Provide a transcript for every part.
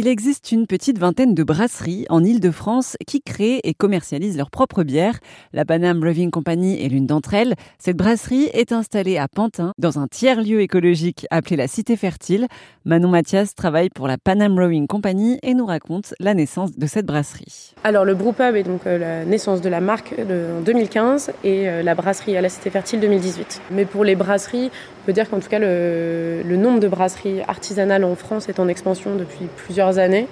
Il existe une petite vingtaine de brasseries en Île-de-France qui créent et commercialisent leurs propres bières. La Panam Brewing Company est l'une d'entre elles. Cette brasserie est installée à Pantin, dans un tiers-lieu écologique appelé la Cité Fertile. Manon Mathias travaille pour la Panam Brewing Company et nous raconte la naissance de cette brasserie. Alors le brewpub est donc euh, la naissance de la marque en 2015 et euh, la brasserie à la Cité Fertile 2018. Mais pour les brasseries, on peut dire qu'en tout cas le, le nombre de brasseries artisanales en France est en expansion depuis plusieurs années.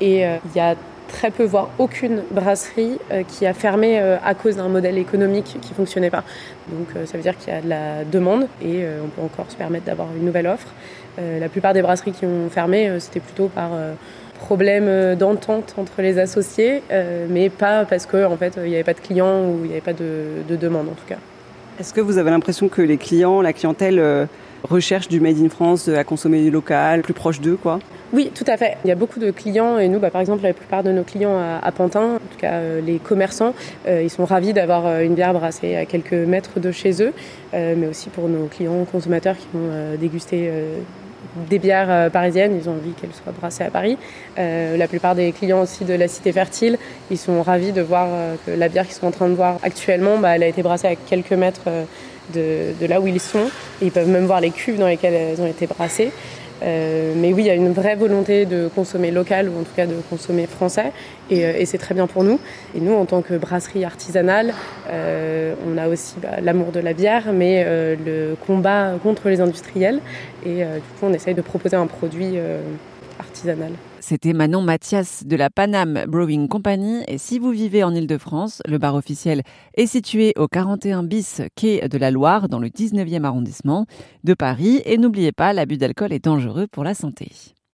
Et euh, il y a très peu, voire aucune brasserie euh, qui a fermé euh, à cause d'un modèle économique qui fonctionnait pas. Donc ça veut dire qu'il y a de la demande et on peut encore se permettre d'avoir une nouvelle offre. la plupart des brasseries qui ont fermé, c'était plutôt par problème d'entente entre les associés, mais pas parce qu'en en fait il n'y avait pas de clients ou il n'y avait pas de demande en tout cas. Est-ce que vous avez l'impression que les clients, la clientèle recherche du Made in France à consommer local, plus proche d'eux quoi? Oui, tout à fait. Il y a beaucoup de clients et nous, bah, par exemple, la plupart de nos clients à, Pantin, en tout cas euh, les commerçants, euh, ils sont ravis d'avoir euh, une bière brassée à quelques mètres de chez eux, mais aussi pour nos clients consommateurs qui vont déguster des bières parisiennes, ils ont envie qu'elles soient brassées à Paris. la plupart des clients aussi de la Cité Fertile, ils sont ravis de voir que la bière qu'ils sont en train de voir actuellement, bah, elle a été brassée à quelques mètres de, là où ils sont. Ils peuvent même voir les cuves dans lesquelles elles ont été brassées. Euh, mais oui, il y a une vraie volonté de consommer local ou en tout cas de consommer français et, euh, c'est très bien pour nous. Et nous, en tant que brasserie artisanale, euh, on a aussi bah, l'amour de la bière, mais le combat contre les industriels. Et du coup, on essaye de proposer un produit C'était Manon Mathias de la Panam Brewing Company. Et si vous vivez en Ile-de-France, le bar officiel est situé au 41 bis quai de la Loire, dans le 19e arrondissement de Paris. Et n'oubliez pas, l'abus d'alcool est dangereux pour la santé.